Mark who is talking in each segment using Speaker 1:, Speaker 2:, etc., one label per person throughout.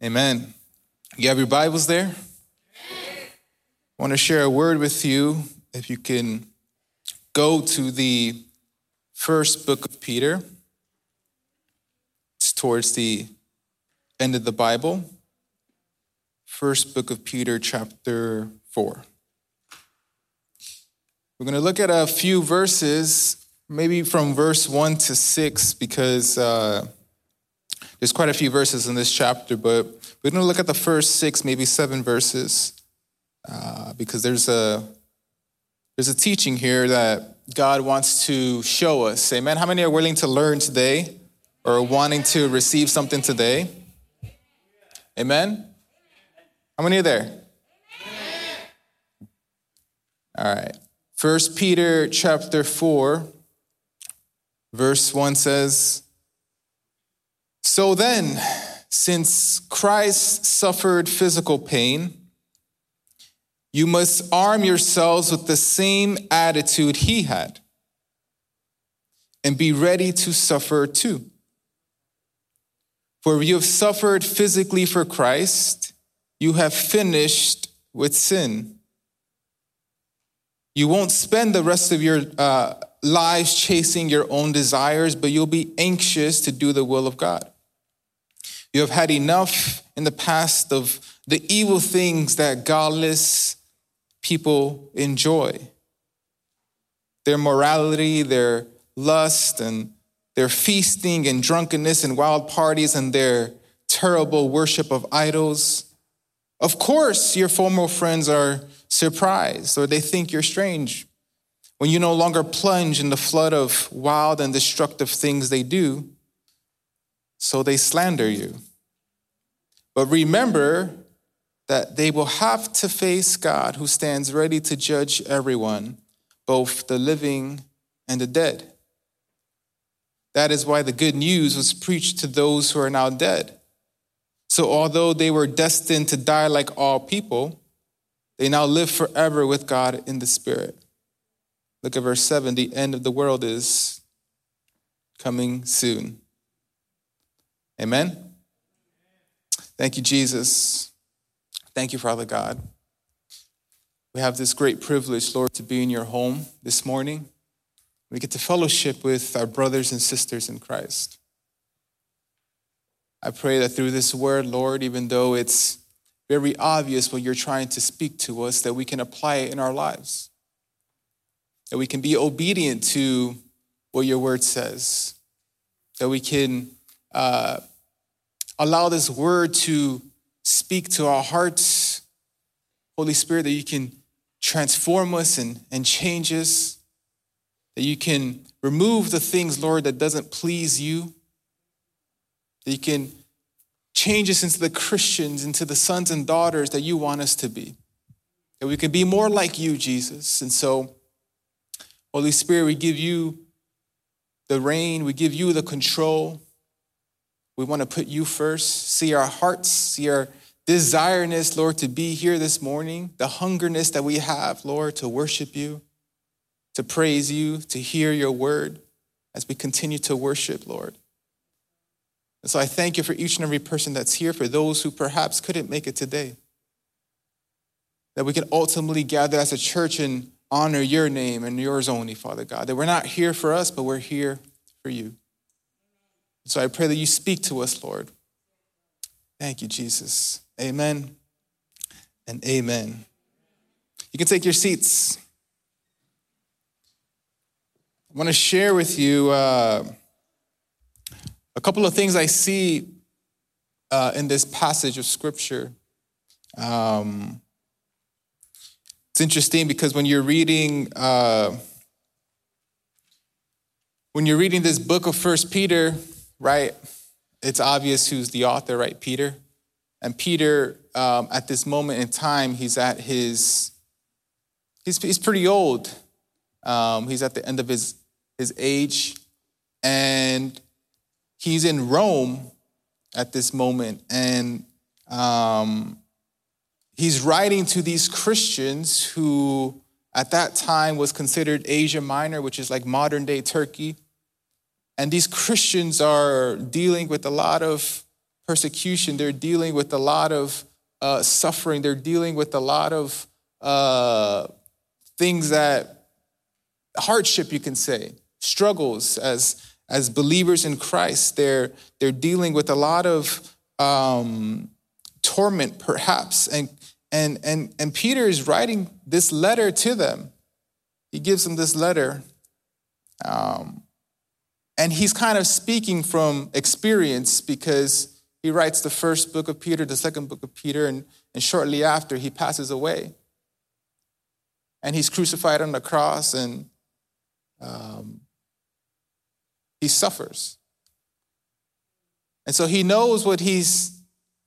Speaker 1: Amen. You have your Bibles there? I want to share a word with you. If you can go to the first book of Peter, it's towards the end of the Bible. First book of Peter, chapter 4. We're going to look at a few verses, maybe from verse 1 to 6, because. Uh, there's quite a few verses in this chapter, but we're going to look at the first six, maybe seven verses, uh, because there's a there's a teaching here that God wants to show us. Amen. How many are willing to learn today, or wanting to receive something today? Amen. How many are there? All right. First Peter chapter 4 verse 1 says so then, since Christ suffered physical pain, you must arm yourselves with the same attitude he had and be ready to suffer too. For you have suffered physically for Christ, you have finished with sin. You won't spend the rest of your uh, lives chasing your own desires, but you'll be anxious to do the will of God. You have had enough in the past of the evil things that godless people enjoy their morality, their lust, and their feasting and drunkenness and wild parties and their terrible worship of idols. Of course, your former friends are surprised or they think you're strange when you no longer plunge in the flood of wild and destructive things they do so they slander you. But remember that they will have to face God who stands ready to judge everyone, both the living and the dead. That is why the good news was preached to those who are now dead. So, although they were destined to die like all people, they now live forever with God in the Spirit. Look at verse 7 the end of the world is coming soon. Amen? Thank you, Jesus. Thank you, Father God. We have this great privilege, Lord, to be in your home this morning. We get to fellowship with our brothers and sisters in Christ. I pray that through this word, Lord, even though it's very obvious what you're trying to speak to us, that we can apply it in our lives. That we can be obedient to what your word says. That we can uh, allow this word to speak to our hearts. Holy Spirit, that you can transform us and, and change us, that you can remove the things, Lord, that doesn't please you, that you can change us into the Christians, into the sons and daughters that you want us to be, that we can be more like you, Jesus. And so, Holy Spirit, we give you the reign, we give you the control. We want to put you first, see our hearts, see our desireness, Lord, to be here this morning, the hungerness that we have, Lord, to worship you, to praise you, to hear your word as we continue to worship, Lord. And so I thank you for each and every person that's here, for those who perhaps couldn't make it today. That we can ultimately gather as a church and honor your name and yours only, Father God. That we're not here for us, but we're here for you. So I pray that you speak to us, Lord. Thank you, Jesus. Amen and amen. You can take your seats. I want to share with you uh, a couple of things I see uh, in this passage of Scripture. Um, it's interesting because when you're reading uh, when you're reading this book of First Peter, right? It's obvious who's the author, right? Peter. And Peter, um, at this moment in time, he's at his, he's, he's pretty old. Um, he's at the end of his, his age. And he's in Rome at this moment. And um, he's writing to these Christians who, at that time, was considered Asia Minor, which is like modern day Turkey. And these Christians are dealing with a lot of persecution. They're dealing with a lot of uh, suffering. They're dealing with a lot of uh, things that hardship, you can say, struggles as as believers in Christ. They're they're dealing with a lot of um, torment, perhaps, and and and and Peter is writing this letter to them. He gives them this letter. Um, and he's kind of speaking from experience because he writes the first book of Peter, the second book of Peter, and, and shortly after he passes away. And he's crucified on the cross and um, he suffers. And so he knows what he's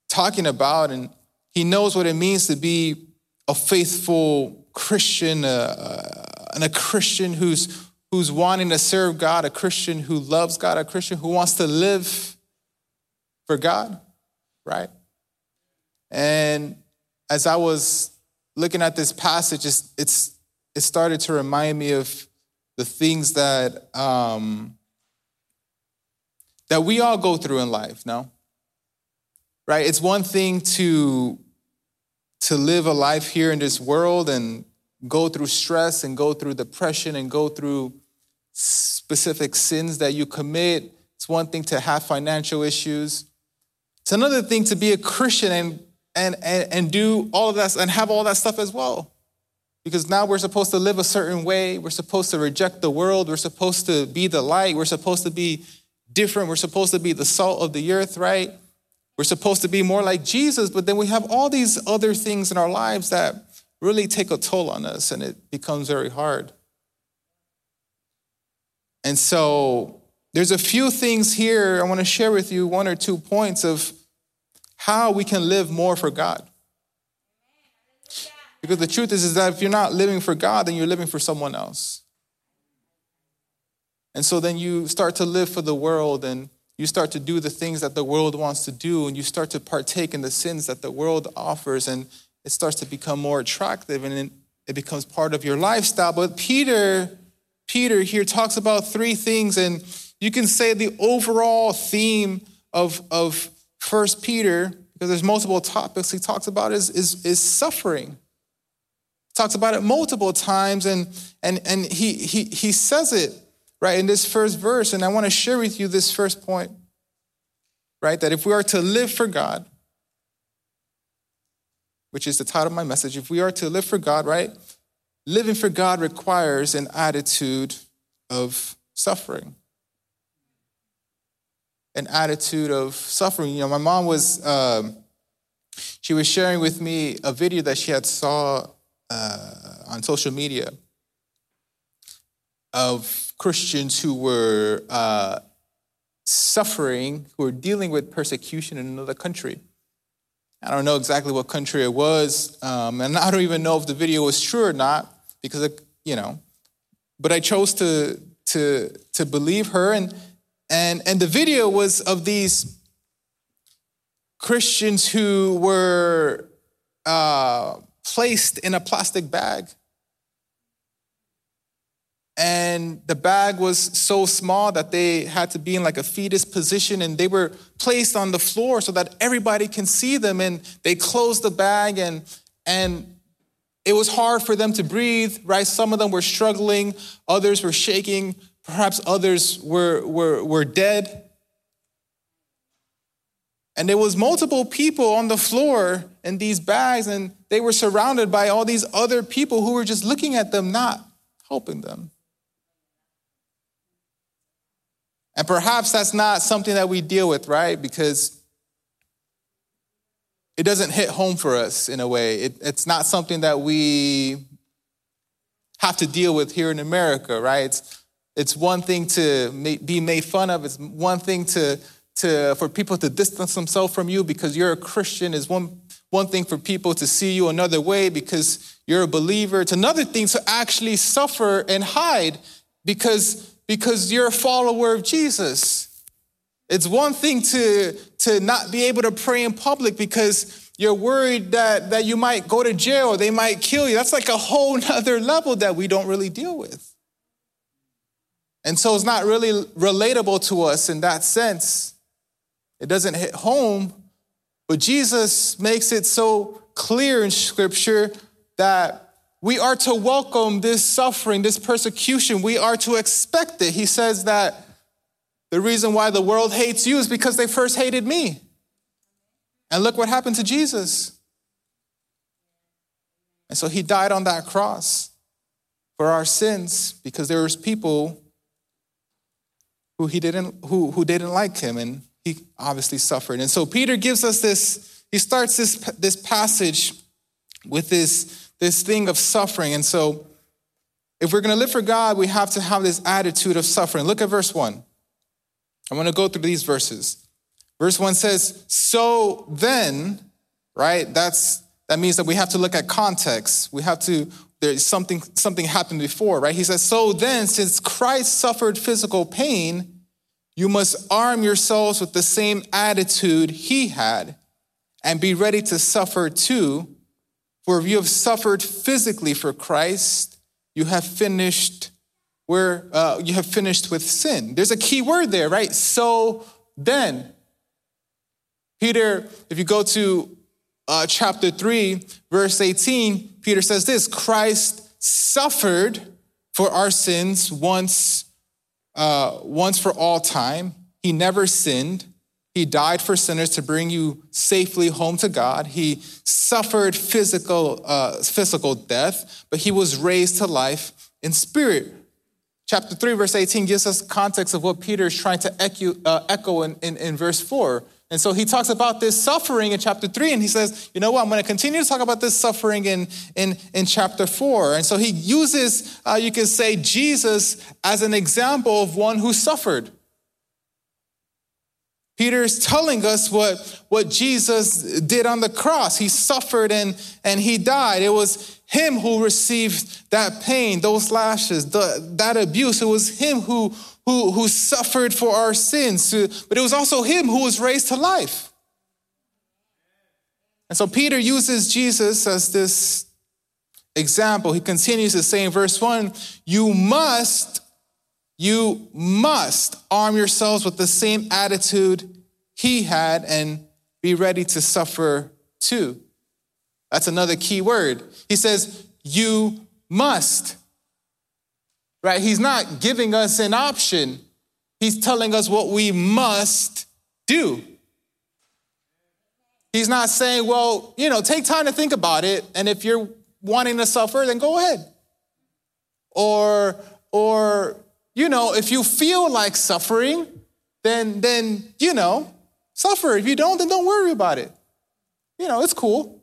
Speaker 1: talking about and he knows what it means to be a faithful Christian, uh, uh and a Christian who's who's wanting to serve God, a Christian who loves God, a Christian who wants to live for God, right? And as I was looking at this passage, it's, it's it started to remind me of the things that um, that we all go through in life. No, right? It's one thing to to live a life here in this world and go through stress and go through depression and go through specific sins that you commit. It's one thing to have financial issues. It's another thing to be a Christian and, and, and, and do all of that and have all that stuff as well. Because now we're supposed to live a certain way. We're supposed to reject the world. We're supposed to be the light. We're supposed to be different. We're supposed to be the salt of the earth, right? We're supposed to be more like Jesus, but then we have all these other things in our lives that really take a toll on us and it becomes very hard. And so there's a few things here I want to share with you, one or two points of how we can live more for God. Because the truth is, is that if you're not living for God, then you're living for someone else. And so then you start to live for the world and you start to do the things that the world wants to do and you start to partake in the sins that the world offers and it starts to become more attractive and it becomes part of your lifestyle. But Peter Peter here talks about three things, and you can say the overall theme of, of First Peter, because there's multiple topics he talks about, is, is, is suffering. He talks about it multiple times, and, and, and he, he, he says it right in this first verse. And I want to share with you this first point, right? That if we are to live for God, which is the title of my message, if we are to live for God, right? Living for God requires an attitude of suffering. An attitude of suffering. You know, my mom was, um, she was sharing with me a video that she had saw uh, on social media of Christians who were uh, suffering, who were dealing with persecution in another country. I don't know exactly what country it was, um, and I don't even know if the video was true or not because, it, you know, but I chose to to to believe her, and and and the video was of these Christians who were uh, placed in a plastic bag. And the bag was so small that they had to be in like a fetus position. And they were placed on the floor so that everybody can see them. And they closed the bag and and it was hard for them to breathe right? Some of them were struggling others were shaking perhaps others were were, were dead. And there was multiple people on the floor in these bags and they were surrounded by all these other people who were just looking at them not helping them. And perhaps that's not something that we deal with, right? Because it doesn't hit home for us in a way. It, it's not something that we have to deal with here in America, right? It's, it's one thing to be made fun of. It's one thing to, to, for people to distance themselves from you because you're a Christian. Is one, one thing for people to see you another way because you're a believer. It's another thing to actually suffer and hide because because you're a follower of Jesus. It's one thing to, to not be able to pray in public because you're worried that, that you might go to jail or they might kill you. That's like a whole nother level that we don't really deal with. And so it's not really relatable to us in that sense. it doesn't hit home, but Jesus makes it so clear in Scripture that we are to welcome this suffering, this persecution. We are to expect it. He says that the reason why the world hates you is because they first hated me. And look what happened to Jesus. And so he died on that cross for our sins because there was people who he didn't who, who didn't like him and he obviously suffered. And so Peter gives us this, he starts this, this passage with this, this thing of suffering. And so if we're going to live for God, we have to have this attitude of suffering. Look at verse 1. I'm going to go through these verses. Verse 1 says, So then, right? That's that means that we have to look at context. We have to there's something something happened before, right? He says, "So then, since Christ suffered physical pain, you must arm yourselves with the same attitude he had and be ready to suffer too. For if you have suffered physically for Christ, you have finished where uh, you have finished with sin. There's a key word there, right? So then, Peter, if you go to uh, chapter 3, verse 18, Peter says this Christ suffered for our sins once, uh, once for all time. He never sinned. He died for sinners to bring you safely home to God. He suffered physical, uh, physical death, but he was raised to life in spirit. Chapter 3, verse 18 gives us context of what Peter is trying to echo, uh, echo in, in, in verse 4. And so he talks about this suffering in chapter 3, and he says, you know what, I'm going to continue to talk about this suffering in, in, in chapter 4. And so he uses, uh, you could say, Jesus as an example of one who suffered. Peter is telling us what, what Jesus did on the cross. He suffered and, and he died. It was him who received that pain, those lashes, the, that abuse. It was him who, who, who suffered for our sins, but it was also him who was raised to life. And so Peter uses Jesus as this example. He continues to say in verse 1 You must, you must arm yourselves with the same attitude he had and be ready to suffer too. That's another key word. He says, You must. Right? He's not giving us an option, He's telling us what we must do. He's not saying, Well, you know, take time to think about it. And if you're wanting to suffer, then go ahead. Or, or, you know, if you feel like suffering, then, then, you know, suffer. If you don't, then don't worry about it. You know, it's cool.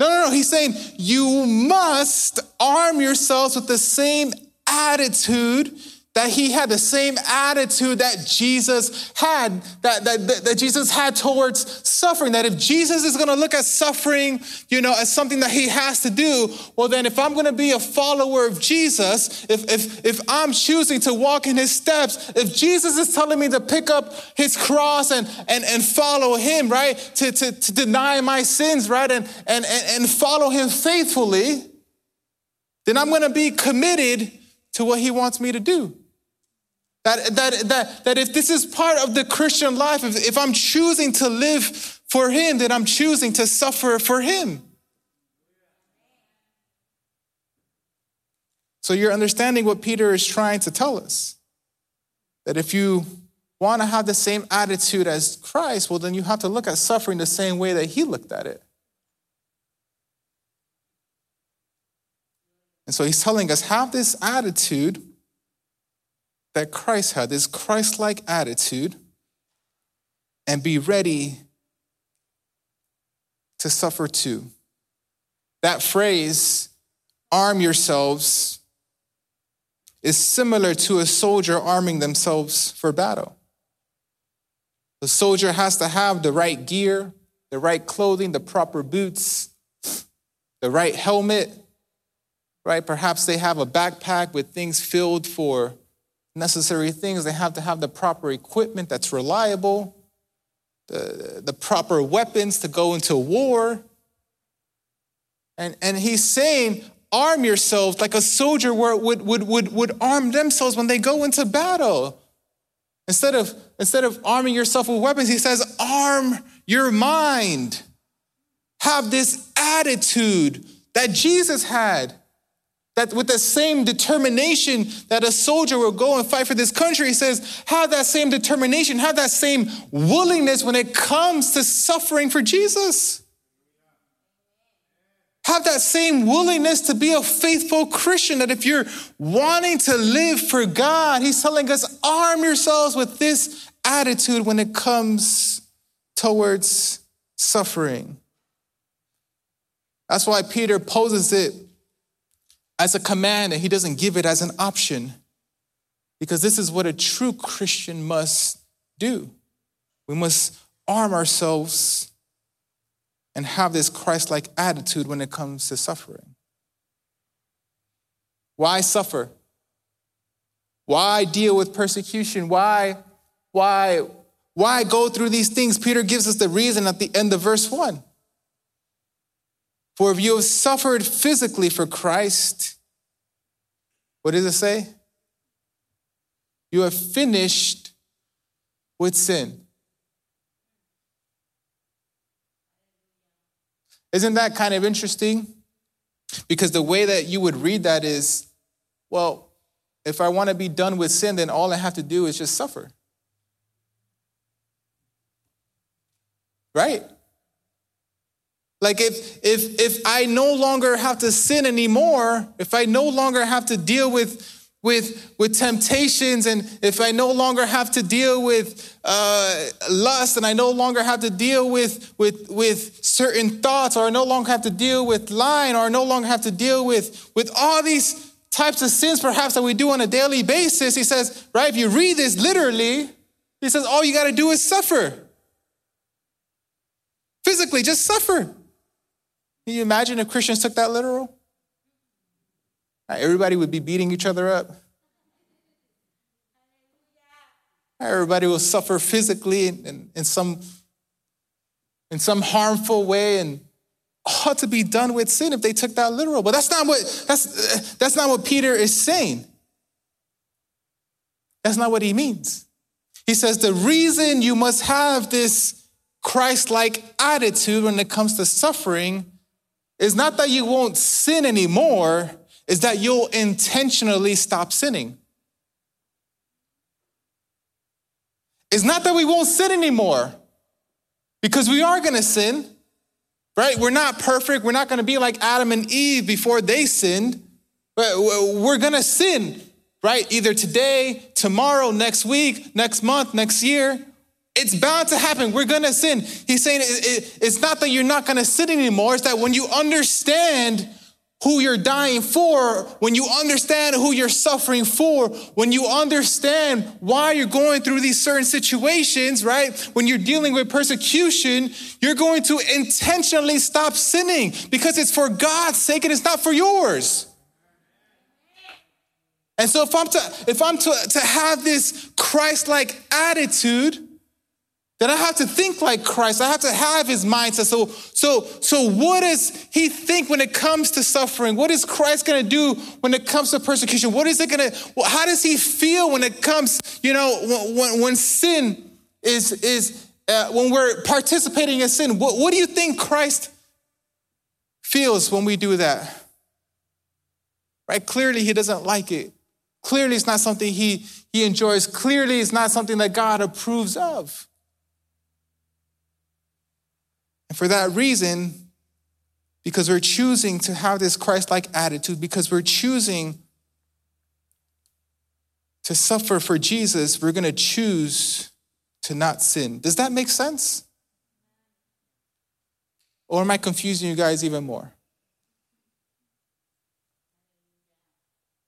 Speaker 1: No, no, no. He's saying you must arm yourselves with the same attitude that he had the same attitude that Jesus had, that, that, that, Jesus had towards suffering. That if Jesus is gonna look at suffering, you know, as something that he has to do, well, then if I'm gonna be a follower of Jesus, if, if, if I'm choosing to walk in his steps, if Jesus is telling me to pick up his cross and, and, and follow him, right, to, to, to deny my sins, right, and, and, and follow him faithfully, then I'm gonna be committed to what he wants me to do. That, that, that, that if this is part of the Christian life, if, if I'm choosing to live for Him, then I'm choosing to suffer for Him. So you're understanding what Peter is trying to tell us. That if you want to have the same attitude as Christ, well, then you have to look at suffering the same way that He looked at it. And so He's telling us have this attitude that Christ had, this Christ like attitude, and be ready to suffer too. That phrase, arm yourselves, is similar to a soldier arming themselves for battle. The soldier has to have the right gear, the right clothing, the proper boots, the right helmet, right? Perhaps they have a backpack with things filled for necessary things. They have to have the proper equipment that's reliable, the, the proper weapons to go into war. And, and he's saying, arm yourselves like a soldier would, would, would, would arm themselves when they go into battle. Instead of, instead of arming yourself with weapons, he says, arm your mind. Have this attitude that Jesus had. That with the same determination that a soldier will go and fight for this country, he says, have that same determination, have that same willingness when it comes to suffering for Jesus. Have that same willingness to be a faithful Christian. That if you're wanting to live for God, He's telling us, arm yourselves with this attitude when it comes towards suffering. That's why Peter poses it as a command and he doesn't give it as an option. Because this is what a true Christian must do. We must arm ourselves and have this Christ like attitude when it comes to suffering. Why suffer? Why deal with persecution? Why, why, why go through these things? Peter gives us the reason at the end of verse 1. For if you have suffered physically for Christ, what does it say? You have finished with sin. Isn't that kind of interesting? Because the way that you would read that is, well, if I want to be done with sin, then all I have to do is just suffer. Right? Like if if if I no longer have to sin anymore, if I no longer have to deal with with, with temptations, and if I no longer have to deal with uh, lust, and I no longer have to deal with, with, with certain thoughts, or I no longer have to deal with lying, or I no longer have to deal with, with all these types of sins perhaps that we do on a daily basis, he says, right, if you read this literally, he says, all you got to do is suffer. Physically, just suffer. Can you imagine if Christians took that literal? Everybody would be beating each other up. Everybody will suffer physically in, in, some, in some harmful way and ought to be done with sin if they took that literal. But that's not what, that's, that's not what Peter is saying. That's not what he means. He says the reason you must have this Christ like attitude when it comes to suffering is not that you won't sin anymore, is that you'll intentionally stop sinning. It's not that we won't sin anymore, because we are gonna sin, right? We're not perfect. We're not gonna be like Adam and Eve before they sinned, but we're gonna sin, right? Either today, tomorrow, next week, next month, next year. It's bound to happen. We're gonna sin. He's saying it's not that you're not gonna sin anymore, it's that when you understand who you're dying for, when you understand who you're suffering for, when you understand why you're going through these certain situations, right? When you're dealing with persecution, you're going to intentionally stop sinning because it's for God's sake and it's not for yours. And so if I'm to if I'm to, to have this Christ-like attitude, that I have to think like Christ. I have to have his mindset. So, so, so what does he think when it comes to suffering? What is Christ going to do when it comes to persecution? What is it going to, how does he feel when it comes, you know, when, when, sin is, is uh, when we're participating in sin? What, what do you think Christ feels when we do that? Right? Clearly, he doesn't like it. Clearly, it's not something he, he enjoys. Clearly, it's not something that God approves of. And for that reason, because we're choosing to have this Christ like attitude, because we're choosing to suffer for Jesus, we're going to choose to not sin. Does that make sense? Or am I confusing you guys even more?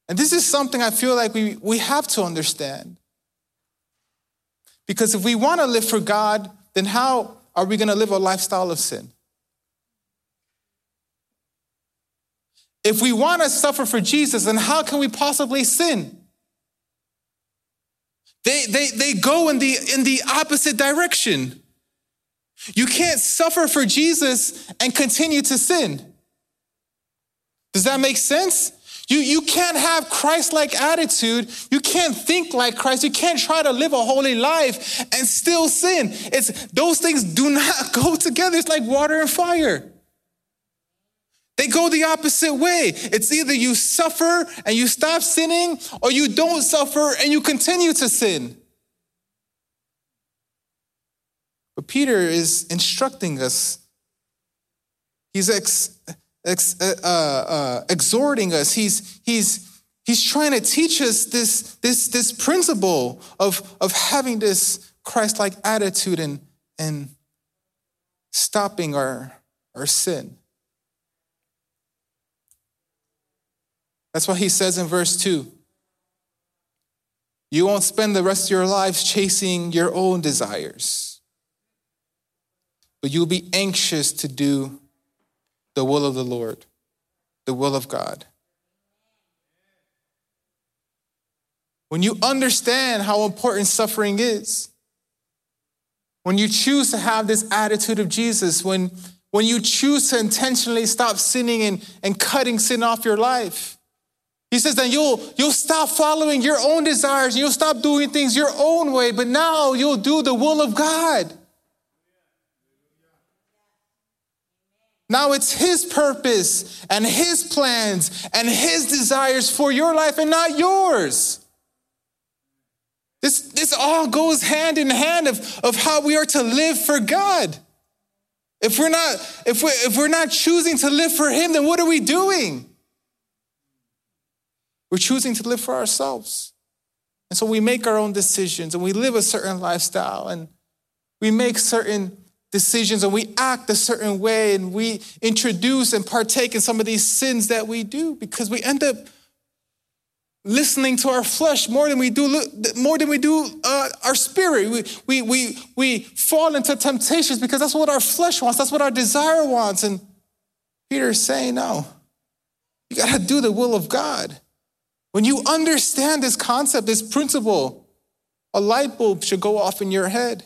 Speaker 1: And this is something I feel like we, we have to understand. Because if we want to live for God, then how are we going to live a lifestyle of sin? If we want to suffer for Jesus, then how can we possibly sin? They, they, they go in the, in the opposite direction. You can't suffer for Jesus and continue to sin. Does that make sense? You, you can't have Christ like attitude. You can't think like Christ. You can't try to live a holy life and still sin. It's, those things do not go together. It's like water and fire. They go the opposite way. It's either you suffer and you stop sinning, or you don't suffer and you continue to sin. But Peter is instructing us. He's ex, ex, uh, uh, uh, exhorting us. He's, he's, he's trying to teach us this, this, this principle of, of having this Christ like attitude and, and stopping our, our sin. That's what he says in verse 2 you won't spend the rest of your lives chasing your own desires, but you'll be anxious to do the will of the Lord, the will of God. When you understand how important suffering is, when you choose to have this attitude of Jesus, when, when you choose to intentionally stop sinning and, and cutting sin off your life, he says that you'll, you'll stop following your own desires you'll stop doing things your own way, but now you'll do the will of God. Now it's His purpose and His plans and His desires for your life and not yours. This, this all goes hand in hand of, of how we are to live for God. If we're not, if we if we're not choosing to live for Him, then what are we doing? We're choosing to live for ourselves. And so we make our own decisions and we live a certain lifestyle and we make certain decisions and we act a certain way and we introduce and partake in some of these sins that we do because we end up listening to our flesh more than we do more than we do uh, our spirit. We, we, we, we fall into temptations because that's what our flesh wants that's what our desire wants. And peter is saying no you got to do the will of god. When you understand this concept, this principle, a light bulb should go off in your head.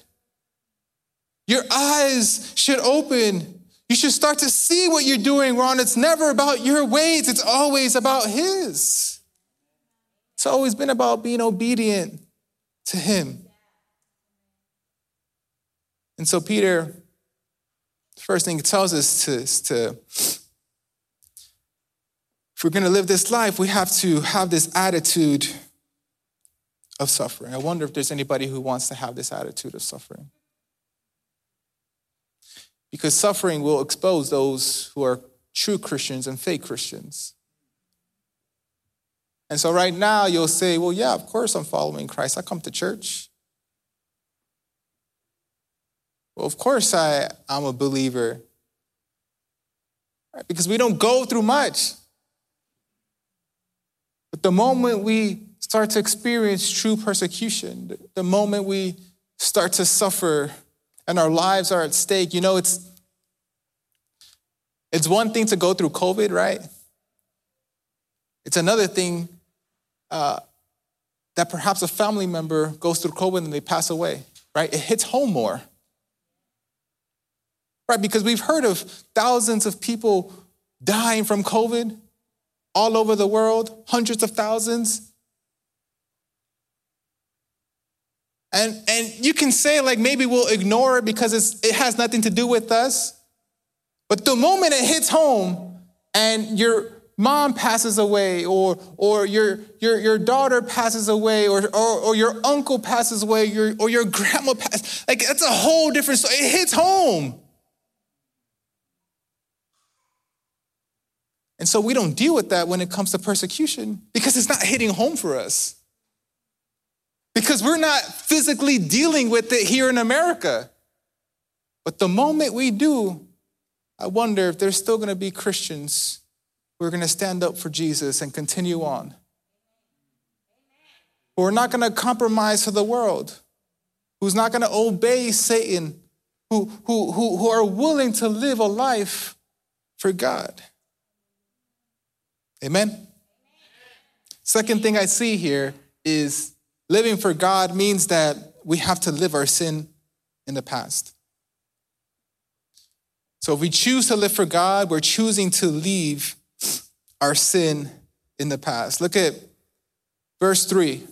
Speaker 1: Your eyes should open. You should start to see what you're doing wrong. It's never about your ways, it's always about His. It's always been about being obedient to Him. And so, Peter, the first thing he tells us to, is to if we're going to live this life, we have to have this attitude of suffering. I wonder if there's anybody who wants to have this attitude of suffering. Because suffering will expose those who are true Christians and fake Christians. And so, right now, you'll say, Well, yeah, of course I'm following Christ. I come to church. Well, of course I, I'm a believer. Right? Because we don't go through much. But the moment we start to experience true persecution, the moment we start to suffer and our lives are at stake, you know, it's it's one thing to go through COVID, right? It's another thing uh, that perhaps a family member goes through COVID and they pass away, right? It hits home more. Right? Because we've heard of thousands of people dying from COVID, all over the world, hundreds of thousands. And, and you can say, like, maybe we'll ignore it because it's, it has nothing to do with us. But the moment it hits home and your mom passes away, or, or your, your, your daughter passes away, or, or, or your uncle passes away, your, or your grandma passes, like, that's a whole different story. It hits home. And so we don't deal with that when it comes to persecution because it's not hitting home for us. Because we're not physically dealing with it here in America. But the moment we do, I wonder if there's still going to be Christians who are going to stand up for Jesus and continue on. Who are not going to compromise for the world, who's not going to obey Satan, who, who, who, who are willing to live a life for God. Amen? Second thing I see here is living for God means that we have to live our sin in the past. So if we choose to live for God, we're choosing to leave our sin in the past. Look at verse 3.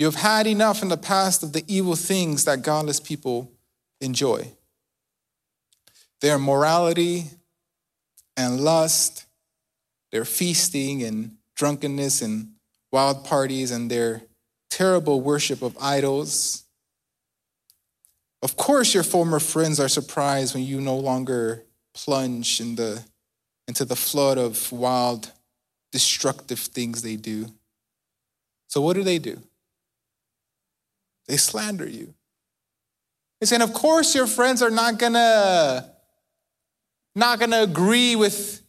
Speaker 1: You have had enough in the past of the evil things that godless people enjoy. Their morality and lust, their feasting and drunkenness and wild parties, and their terrible worship of idols. Of course, your former friends are surprised when you no longer plunge in the, into the flood of wild, destructive things they do. So, what do they do? They slander you. They say, of course, your friends are not gonna not gonna agree with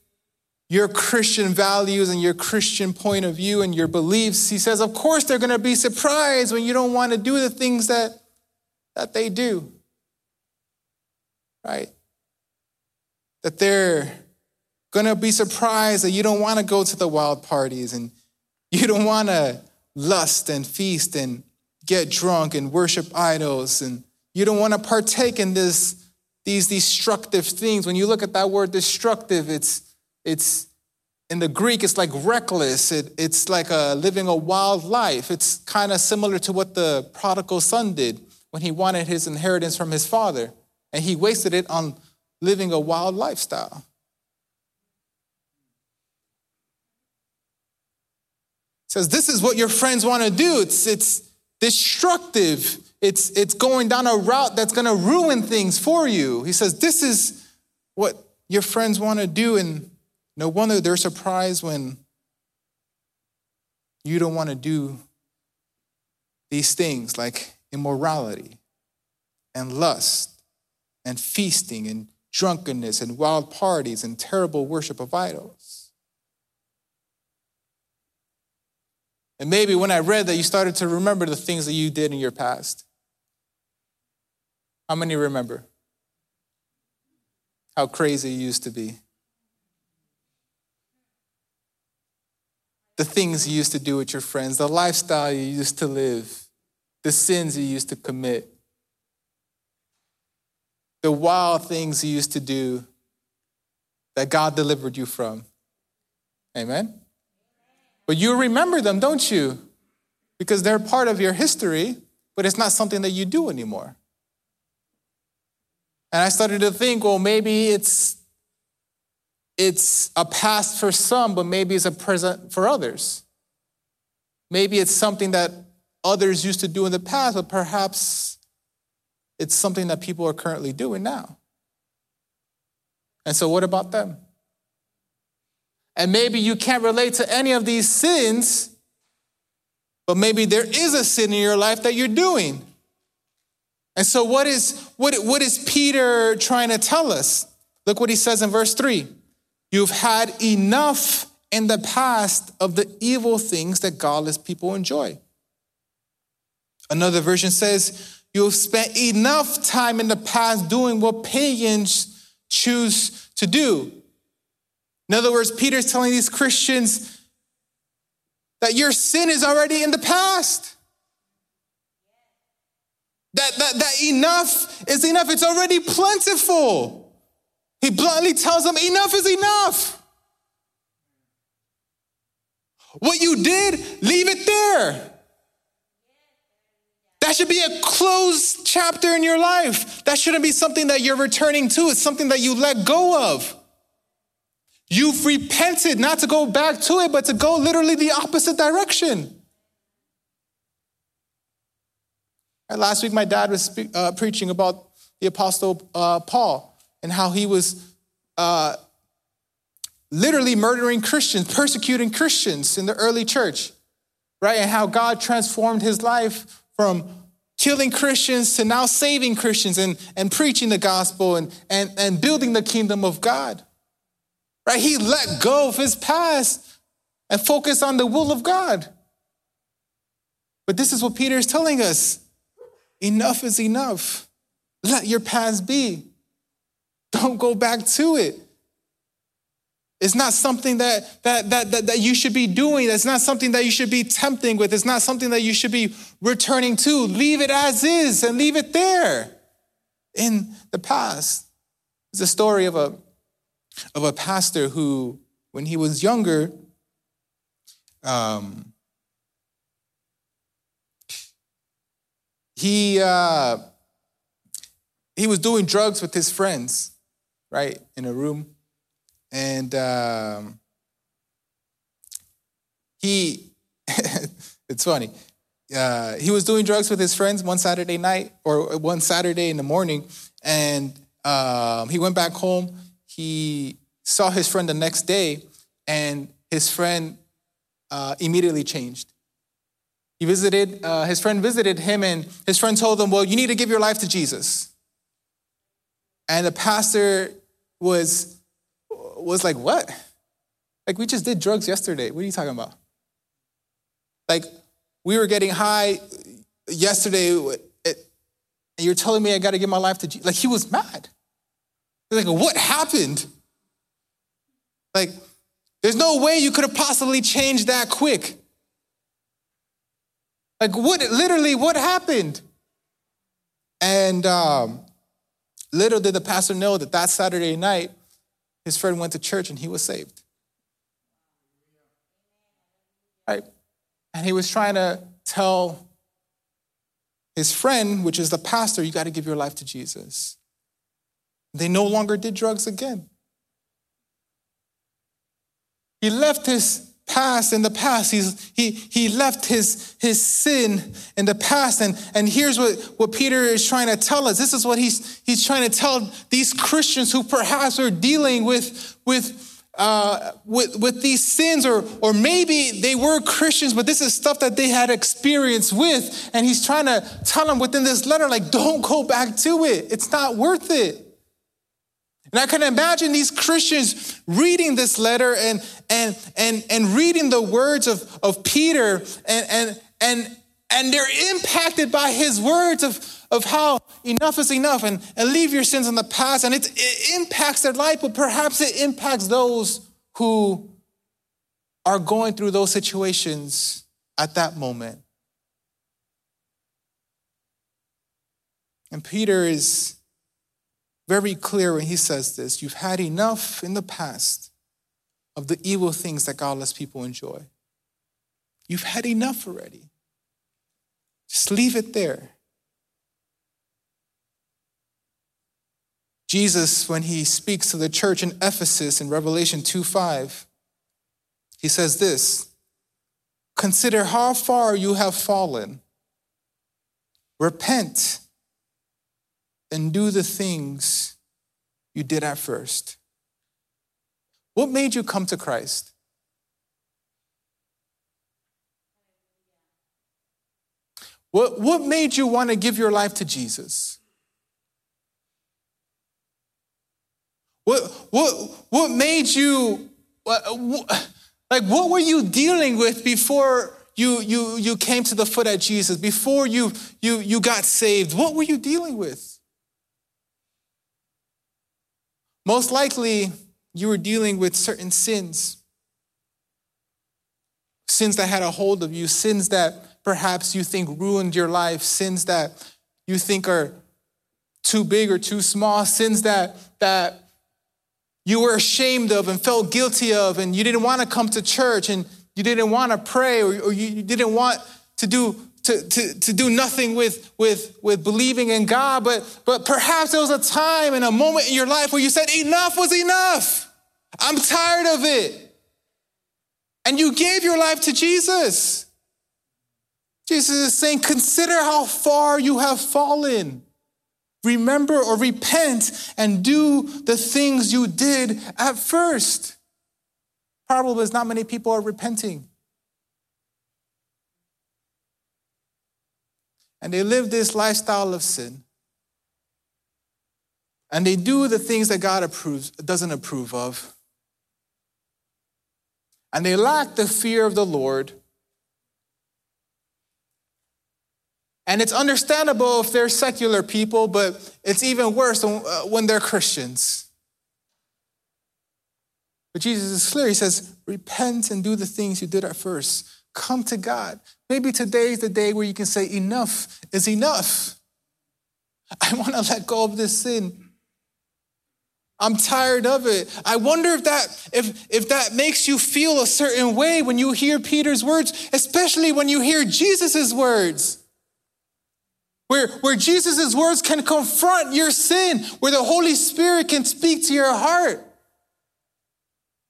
Speaker 1: your Christian values and your Christian point of view and your beliefs. He says, of course, they're gonna be surprised when you don't want to do the things that, that they do. Right? That they're gonna be surprised that you don't want to go to the wild parties and you don't want to lust and feast and get drunk and worship idols and you don't want to partake in this these destructive things when you look at that word destructive it's it's in the greek it's like reckless it, it's like a, living a wild life it's kind of similar to what the prodigal son did when he wanted his inheritance from his father and he wasted it on living a wild lifestyle says this is what your friends want to do it's it's destructive. It's, it's going down a route that's going to ruin things for you. He says, This is what your friends want to do. And no wonder they're surprised when you don't want to do these things like immorality and lust and feasting and drunkenness and wild parties and terrible worship of idols. And maybe when I read that, you started to remember the things that you did in your past. How many remember? How crazy you used to be. The things you used to do with your friends, the lifestyle you used to live, the sins you used to commit, the wild things you used to do that God delivered you from. Amen? But you remember them, don't you? Because they're part of your history, but it's not something that you do anymore. And I started to think, well, maybe it's it's a past for some, but maybe it's a present for others. Maybe it's something that others used to do in the past, but perhaps it's something that people are currently doing now. And so, what about them? And maybe you can't relate to any of these sins, but maybe there is a sin in your life that you're doing. And so, what is, what, what is Peter trying to tell us? Look what he says in verse 3 You've had enough in the past of the evil things that godless people enjoy. Another version says, You've spent enough time in the past doing what pagans choose to do. In other words, Peter's telling these Christians that your sin is already in the past. That, that, that enough is enough. It's already plentiful. He bluntly tells them, enough is enough. What you did, leave it there. That should be a closed chapter in your life. That shouldn't be something that you're returning to. It's something that you let go of. You've repented not to go back to it, but to go literally the opposite direction. Last week, my dad was uh, preaching about the Apostle uh, Paul and how he was uh, literally murdering Christians, persecuting Christians in the early church, right? And how God transformed his life from killing Christians to now saving Christians and, and preaching the gospel and, and, and building the kingdom of God. Right? He let go of his past and focused on the will of God. But this is what Peter is telling us enough is enough. Let your past be. Don't go back to it. It's not something that, that, that, that, that you should be doing. It's not something that you should be tempting with. It's not something that you should be returning to. Leave it as is and leave it there in the past. It's a story of a of a pastor who when he was younger, um, he uh, he was doing drugs with his friends, right, in a room, and um, he it's funny. Uh, he was doing drugs with his friends one Saturday night or one Saturday in the morning, and um, he went back home. He saw his friend the next day, and his friend uh, immediately changed. He visited, uh, his friend visited him, and his friend told him, Well, you need to give your life to Jesus. And the pastor was, was like, What? Like, we just did drugs yesterday. What are you talking about? Like, we were getting high yesterday, and you're telling me I got to give my life to Jesus. Like, he was mad. Like, what happened? Like, there's no way you could have possibly changed that quick. Like, what, literally, what happened? And um, little did the pastor know that that Saturday night, his friend went to church and he was saved. Right? And he was trying to tell his friend, which is the pastor, you got to give your life to Jesus. They no longer did drugs again. He left his past in the past. He's, he, he left his, his sin in the past. And, and here's what, what Peter is trying to tell us. This is what he's, he's trying to tell these Christians who perhaps are dealing with, with, uh, with, with these sins, or, or maybe they were Christians, but this is stuff that they had experience with. And he's trying to tell them within this letter, like, don't go back to it. It's not worth it. And I can imagine these Christians reading this letter and, and, and, and reading the words of, of Peter, and, and, and, and they're impacted by his words of, of how enough is enough and, and leave your sins in the past. And it, it impacts their life, but perhaps it impacts those who are going through those situations at that moment. And Peter is very clear when he says this you've had enough in the past of the evil things that godless people enjoy. You've had enough already. Just leave it there. Jesus, when he speaks to the church in Ephesus in Revelation 2 5, he says this Consider how far you have fallen. Repent and do the things you did at first. What made you come to Christ? What, what made you want to give your life to Jesus? What, what, what made you, like, what were you dealing with before you, you, you came to the foot of Jesus, before you, you, you got saved? What were you dealing with? Most likely, you were dealing with certain sins. Sins that had a hold of you, sins that perhaps you think ruined your life, sins that you think are too big or too small, sins that, that you were ashamed of and felt guilty of, and you didn't want to come to church and you didn't want to pray or, or you didn't want to do to, to, to do nothing with, with, with believing in God, but, but perhaps there was a time and a moment in your life where you said, Enough was enough. I'm tired of it. And you gave your life to Jesus. Jesus is saying, Consider how far you have fallen. Remember or repent and do the things you did at first. Problem is, not many people are repenting. And they live this lifestyle of sin. And they do the things that God approves, doesn't approve of. And they lack the fear of the Lord. And it's understandable if they're secular people, but it's even worse uh, when they're Christians. But Jesus is clear. He says, Repent and do the things you did at first. Come to God. Maybe today is the day where you can say, Enough is enough. I want to let go of this sin. I'm tired of it. I wonder if that if if that makes you feel a certain way when you hear Peter's words, especially when you hear Jesus' words. Where, where Jesus' words can confront your sin, where the Holy Spirit can speak to your heart.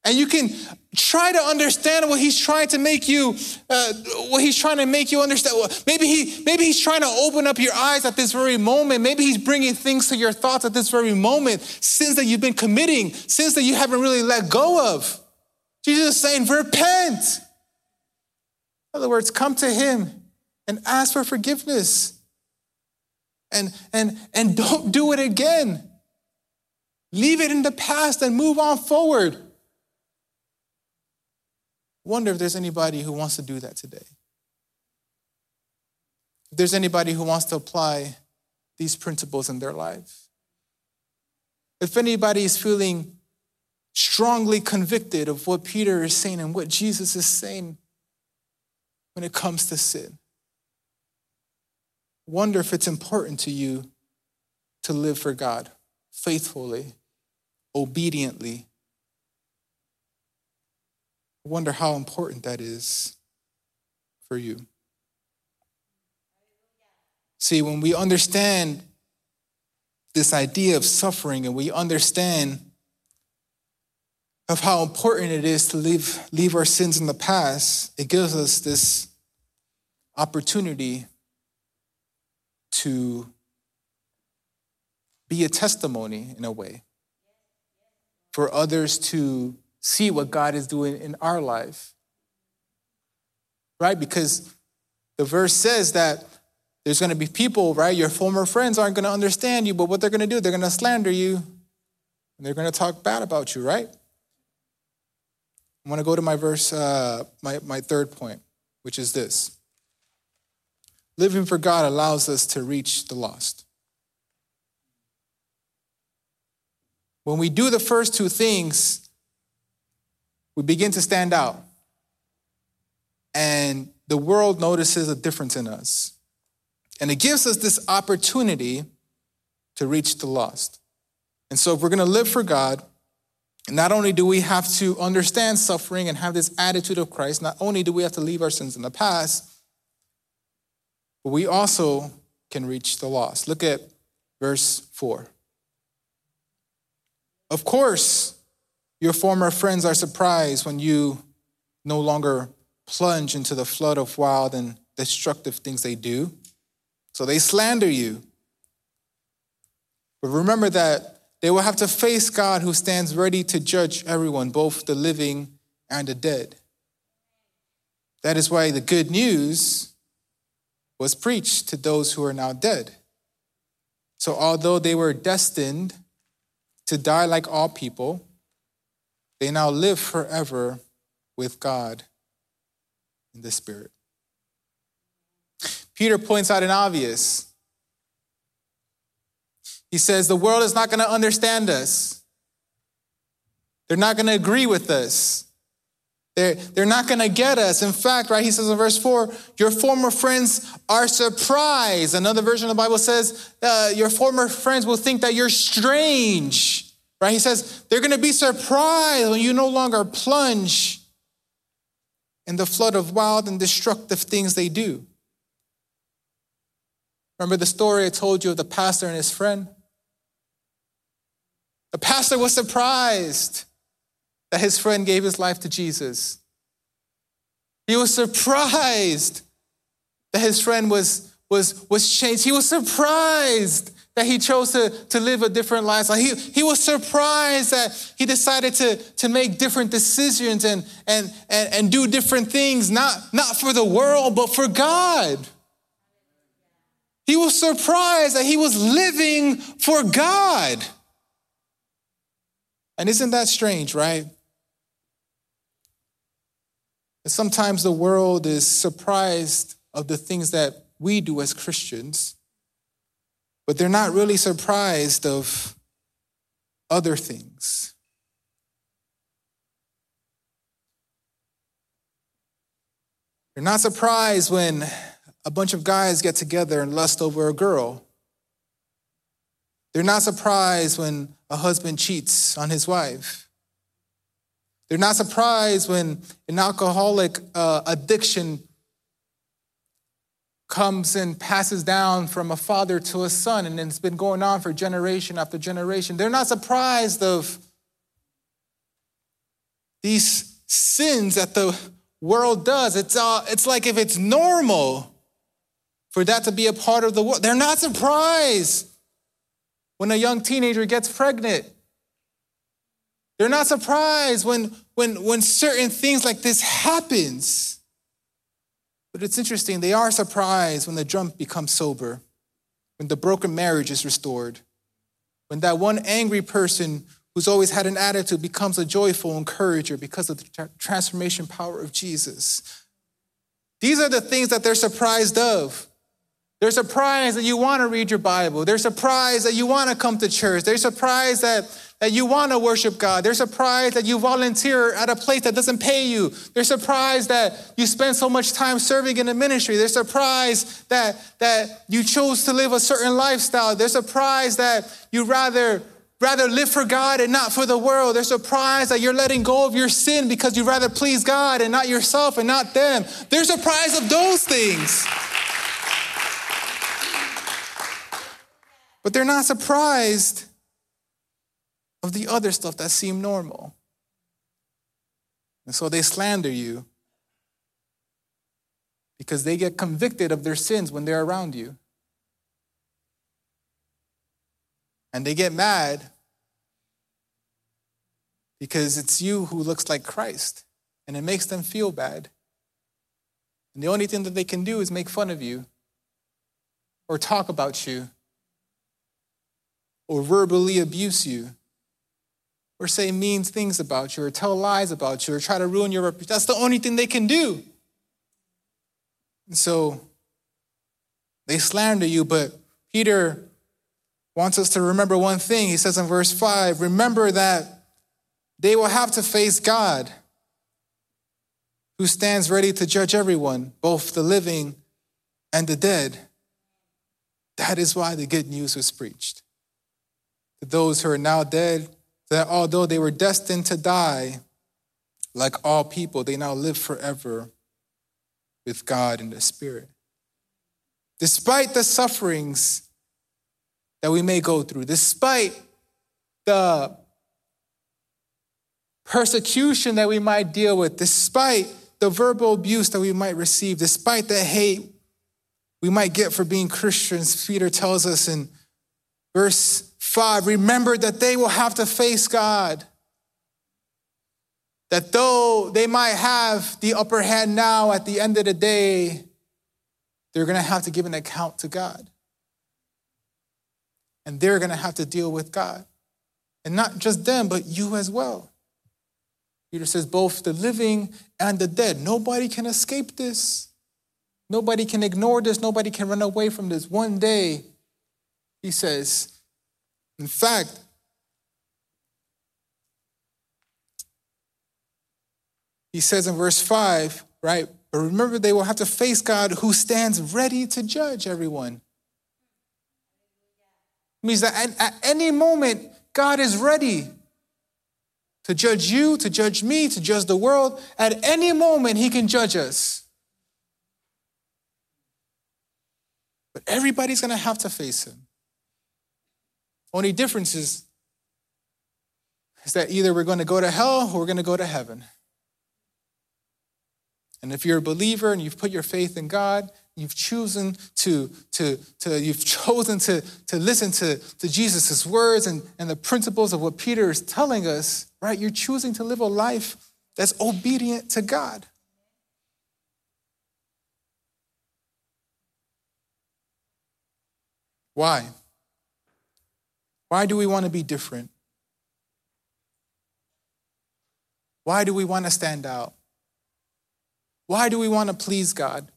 Speaker 1: And you can try to understand what he's trying to make you, uh, what he's trying to make you understand. Maybe he, maybe he's trying to open up your eyes at this very moment. Maybe he's bringing things to your thoughts at this very moment, sins that you've been committing, sins that you haven't really let go of. Jesus is saying, repent. In other words, come to him and ask for forgiveness. And, and, and don't do it again. Leave it in the past and move on forward. Wonder if there's anybody who wants to do that today. If there's anybody who wants to apply these principles in their life. If anybody is feeling strongly convicted of what Peter is saying and what Jesus is saying when it comes to sin. Wonder if it's important to you to live for God faithfully, obediently, I wonder how important that is for you. See, when we understand this idea of suffering and we understand of how important it is to leave, leave our sins in the past, it gives us this opportunity to be a testimony in a way for others to see what God is doing in our life. Right? Because the verse says that there's going to be people, right? Your former friends aren't going to understand you, but what they're going to do, they're going to slander you and they're going to talk bad about you, right? I want to go to my verse, uh, my, my third point, which is this living for God allows us to reach the lost. When we do the first two things, we begin to stand out. And the world notices a difference in us. And it gives us this opportunity to reach the lost. And so, if we're going to live for God, not only do we have to understand suffering and have this attitude of Christ, not only do we have to leave our sins in the past, but we also can reach the lost. Look at verse 4. Of course, your former friends are surprised when you no longer plunge into the flood of wild and destructive things they do. So they slander you. But remember that they will have to face God who stands ready to judge everyone, both the living and the dead. That is why the good news was preached to those who are now dead. So, although they were destined to die like all people, they now live forever with God in the Spirit. Peter points out an obvious. He says, The world is not going to understand us. They're not going to agree with us. They're, they're not going to get us. In fact, right, he says in verse 4, your former friends are surprised. Another version of the Bible says, uh, your former friends will think that you're strange. Right? He says they're going to be surprised when you no longer plunge in the flood of wild and destructive things they do. Remember the story I told you of the pastor and his friend? The pastor was surprised that his friend gave his life to Jesus. He was surprised that his friend was, was, was changed. He was surprised that he chose to, to live a different lifestyle. He, he was surprised that he decided to, to make different decisions and, and, and, and do different things, not, not for the world, but for God. He was surprised that he was living for God. And isn't that strange, right? Sometimes the world is surprised of the things that we do as Christians but they're not really surprised of other things. They're not surprised when a bunch of guys get together and lust over a girl. They're not surprised when a husband cheats on his wife. They're not surprised when an alcoholic uh, addiction comes and passes down from a father to a son, and it's been going on for generation after generation. They're not surprised of these sins that the world does. It's, uh, it's like if it's normal for that to be a part of the world. They're not surprised when a young teenager gets pregnant. They're not surprised when, when, when certain things like this happens. But it's interesting, they are surprised when the drunk becomes sober, when the broken marriage is restored, when that one angry person who's always had an attitude becomes a joyful encourager because of the transformation power of Jesus. These are the things that they're surprised of. They're surprised that you want to read your Bible. They're surprised that you want to come to church. They're surprised that, that you want to worship God. They're surprised that you volunteer at a place that doesn't pay you. They're surprised that you spend so much time serving in the ministry. They're surprised that, that you chose to live a certain lifestyle. They're surprised that you rather rather live for God and not for the world. They're surprised that you're letting go of your sin because you rather please God and not yourself and not them. They're surprised of those things. But they're not surprised of the other stuff that seem normal. And so they slander you because they get convicted of their sins when they're around you. And they get mad because it's you who looks like Christ and it makes them feel bad. And the only thing that they can do is make fun of you or talk about you or verbally abuse you or say mean things about you or tell lies about you or try to ruin your reputation. That's the only thing they can do. And so they slander you, but Peter wants us to remember one thing. He says in verse 5 Remember that they will have to face God, who stands ready to judge everyone, both the living and the dead. That is why the good news was preached. To those who are now dead, that although they were destined to die, like all people, they now live forever with God in the Spirit. Despite the sufferings that we may go through, despite the persecution that we might deal with, despite the verbal abuse that we might receive, despite the hate we might get for being Christians, Peter tells us in verse 5 remember that they will have to face God. That though they might have the upper hand now, at the end of the day, they're going to have to give an account to God and they're going to have to deal with God. And not just them, but you as well. Peter says, both the living and the dead. Nobody can escape this. Nobody can ignore this. Nobody can run away from this. One day, he says, in fact, he says in verse 5, right? But remember, they will have to face God who stands ready to judge everyone means that at, at any moment, God is ready to judge you, to judge me, to judge the world. At any moment, He can judge us. But everybody's going to have to face Him. Only difference is, is that either we're going to go to hell or we're going to go to heaven. And if you're a believer and you've put your faith in God, you've chosen to, to, to you've chosen to, to listen to, to Jesus' words and, and the principles of what Peter is telling us, right? You're choosing to live a life that's obedient to God. Why? Why do we want to be different? Why do we want to stand out? Why do we want to please God?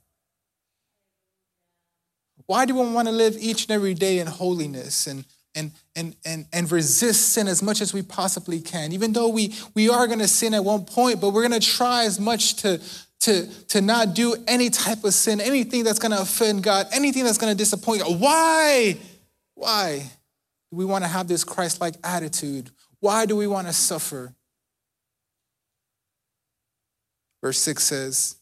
Speaker 1: Why do we want to live each and every day in holiness and, and, and, and, and resist sin as much as we possibly can? Even though we, we are going to sin at one point, but we're going to try as much to, to, to not do any type of sin, anything that's going to offend God, anything that's going to disappoint God. Why? Why we want to have this Christ like attitude? Why do we want to suffer? Verse 6 says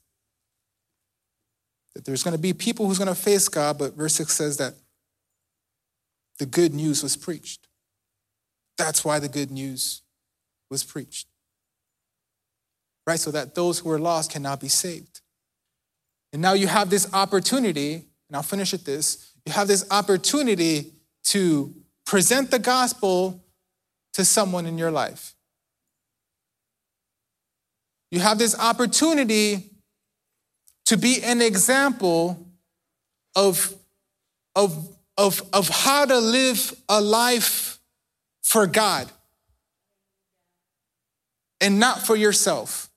Speaker 1: that there's going to be people who's going to face God, but verse 6 says that the good news was preached. That's why the good news was preached. Right? So that those who are lost cannot be saved. And now you have this opportunity, and I'll finish with this. You have this opportunity to present the gospel to someone in your life. You have this opportunity to be an example of, of, of, of how to live a life for God and not for yourself.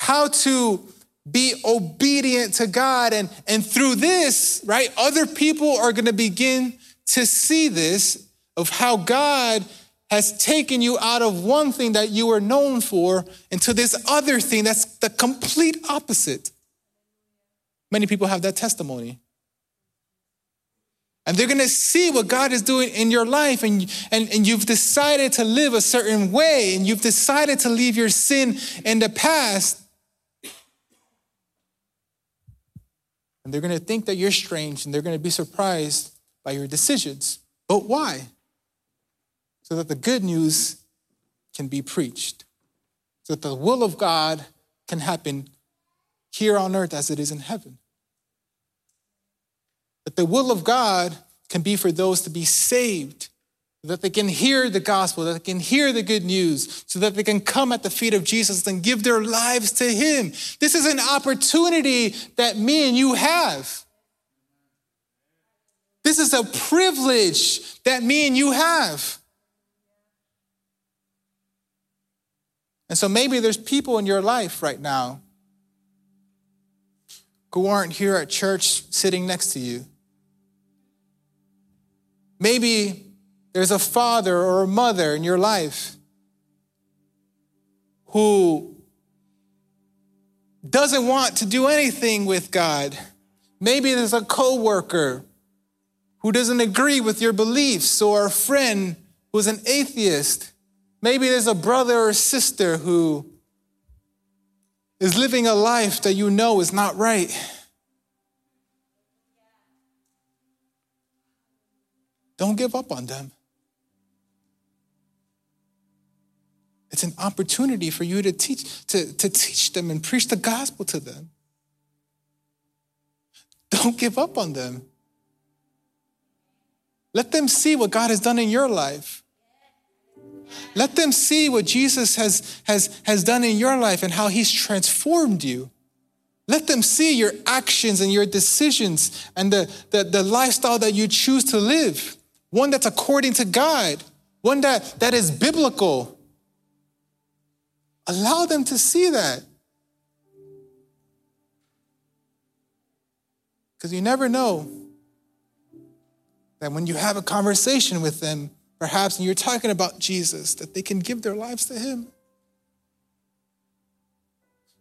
Speaker 1: How to be obedient to God. And, and through this, right, other people are going to begin to see this of how God has taken you out of one thing that you were known for into this other thing that's the complete opposite. Many people have that testimony. And they're gonna see what God is doing in your life, and, and, and you've decided to live a certain way, and you've decided to leave your sin in the past. And they're gonna think that you're strange, and they're gonna be surprised by your decisions. But why? so that the good news can be preached, so that the will of God can happen here on earth as it is in heaven. That the will of God can be for those to be saved, that they can hear the gospel, that they can hear the good news, so that they can come at the feet of Jesus and give their lives to Him. This is an opportunity that me and you have. This is a privilege that me and you have. And so maybe there's people in your life right now who aren't here at church sitting next to you. Maybe there's a father or a mother in your life who doesn't want to do anything with God. Maybe there's a coworker who doesn't agree with your beliefs or a friend who's an atheist. Maybe there's a brother or sister who is living a life that you know is not right. Don't give up on them. It's an opportunity for you to teach, to, to teach them and preach the gospel to them. Don't give up on them. Let them see what God has done in your life. Let them see what Jesus has, has, has done in your life and how he's transformed you. Let them see your actions and your decisions and the, the, the lifestyle that you choose to live, one that's according to God, one that, that is biblical. Allow them to see that. Because you never know that when you have a conversation with them, perhaps, and you're talking about Jesus, that they can give their lives to Him.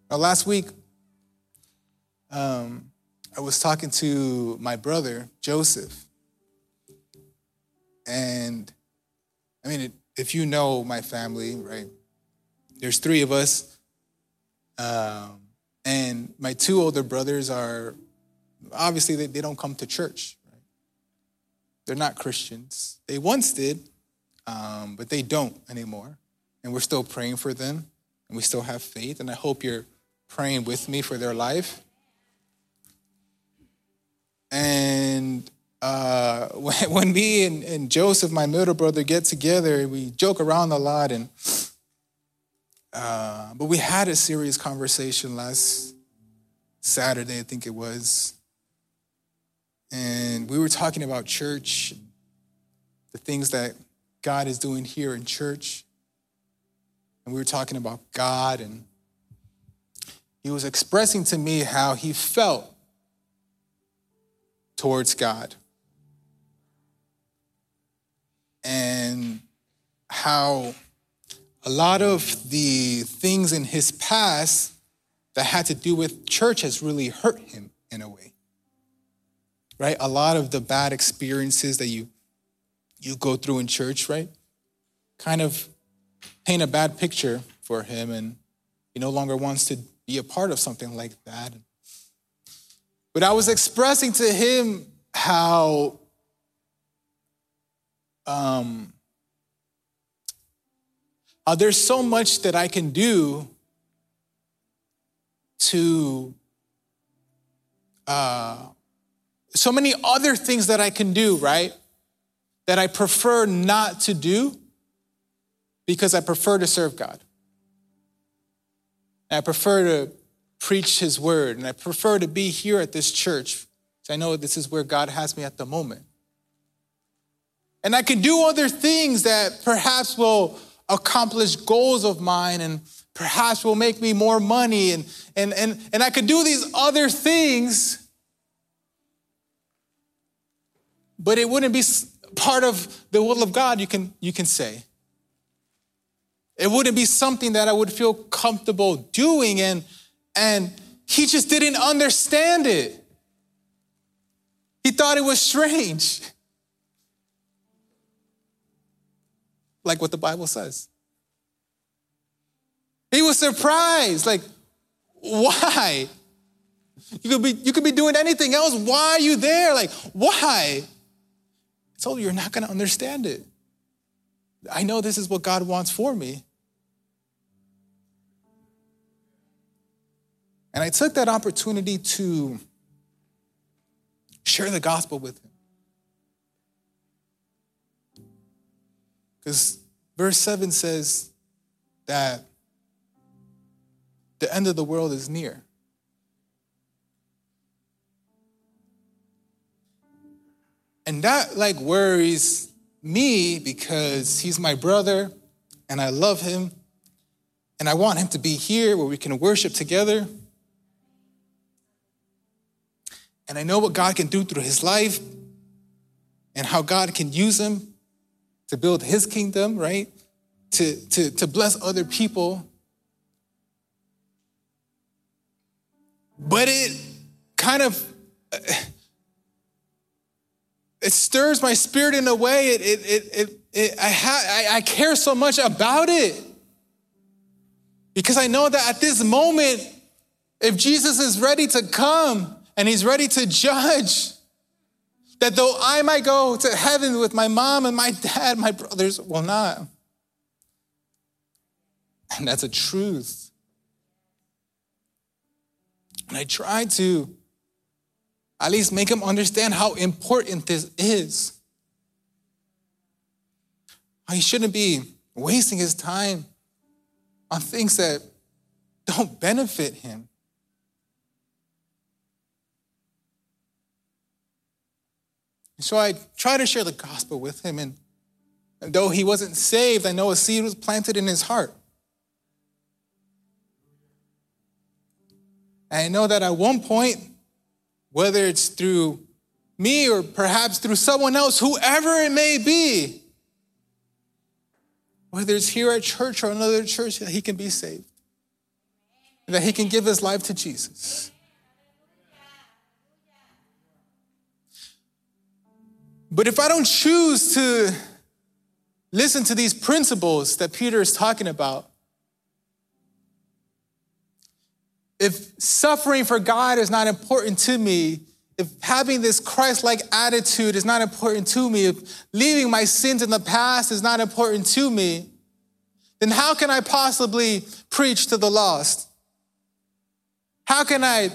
Speaker 1: Now, last week, um, I was talking to my brother, Joseph. And I mean, if you know my family, right, there's three of us. Um, and my two older brothers are obviously they, they don't come to church they're not Christians. They once did, um, but they don't anymore. And we're still praying for them, and we still have faith. And I hope you're praying with me for their life. And uh, when, when, me and, and, Joseph, my middle brother, get together, we joke around a lot. And uh, but we had a serious conversation last Saturday, I think it was, and we were talking about church, the things that God is doing here in church. And we were talking about God, and he was expressing to me how he felt towards God. And how a lot of the things in his past that had to do with church has really hurt him in a way right? A lot of the bad experiences that you you go through in church, right? Kind of paint a bad picture for him, and he no longer wants to be a part of something like that. But I was expressing to him how um, how there's so much that I can do to uh, so many other things that I can do, right? That I prefer not to do because I prefer to serve God. And I prefer to preach His word, and I prefer to be here at this church. I know this is where God has me at the moment. And I can do other things that perhaps will accomplish goals of mine and perhaps will make me more money. And, and, and, and I could do these other things, but it wouldn't be part of the will of God, you can, you can say. It wouldn't be something that I would feel comfortable doing. And, and he just didn't understand it. He thought it was strange. Like what the Bible says. He was surprised. Like, why? You could be, you could be doing anything else. Why are you there? Like, why? I told you, you're not going to understand it. I know this is what God wants for me. And I took that opportunity to share the gospel with him. Because verse 7 says that the end of the world is near. And that like worries me because he's my brother and I love him and I want him to be here where we can worship together. And I know what God can do through his life and how God can use him to build his kingdom, right? To, to, to bless other people. But it kind of it stirs my spirit in a way. It, it, it, it, it I, ha, I, I care so much about it because I know that at this moment, if Jesus is ready to come, and he's ready to judge. That though I might go to heaven with my mom and my dad, my brothers will not. And that's a truth. And I try to at least make him understand how important this is. He shouldn't be wasting his time on things that don't benefit him. And so I tried to share the gospel with him. And, and though he wasn't saved, I know a seed was planted in his heart. And I know that at one point, whether it's through me or perhaps through someone else, whoever it may be, whether it's here at church or another church, that he can be saved. That he can give his life to Jesus. But if I don't choose to listen to these principles that Peter is talking about, if suffering for God is not important to me, if having this Christ like attitude is not important to me, if leaving my sins in the past is not important to me, then how can I possibly preach to the lost? How can I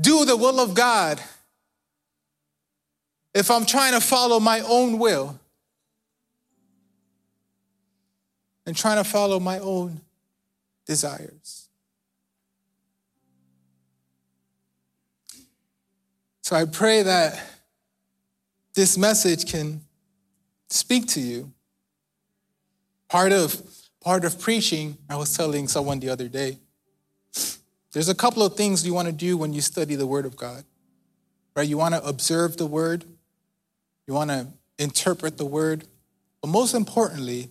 Speaker 1: do the will of God if I'm trying to follow my own will and trying to follow my own desires. So I pray that this message can speak to you. Part of part of preaching, I was telling someone the other day, there's a couple of things you want to do when you study the word of God. Right? You want to observe the word, you want to interpret the word, but most importantly,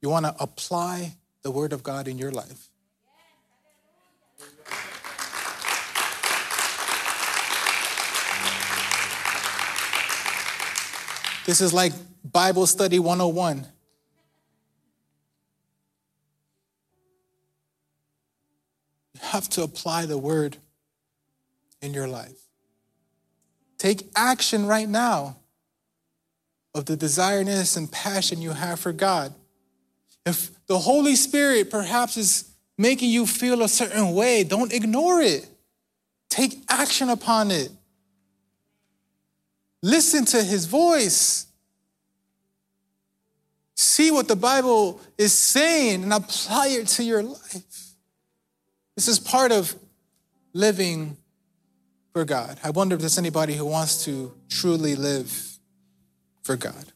Speaker 1: you want to apply the word of God in your life. This is like Bible study 101. You have to apply the word in your life. Take action right now of the desireness and passion you have for God. If the Holy Spirit perhaps is making you feel a certain way, don't ignore it. Take action upon it. Listen to his voice. See what the Bible is saying and apply it to your life. This is part of living for God. I wonder if there's anybody who wants to truly live for God.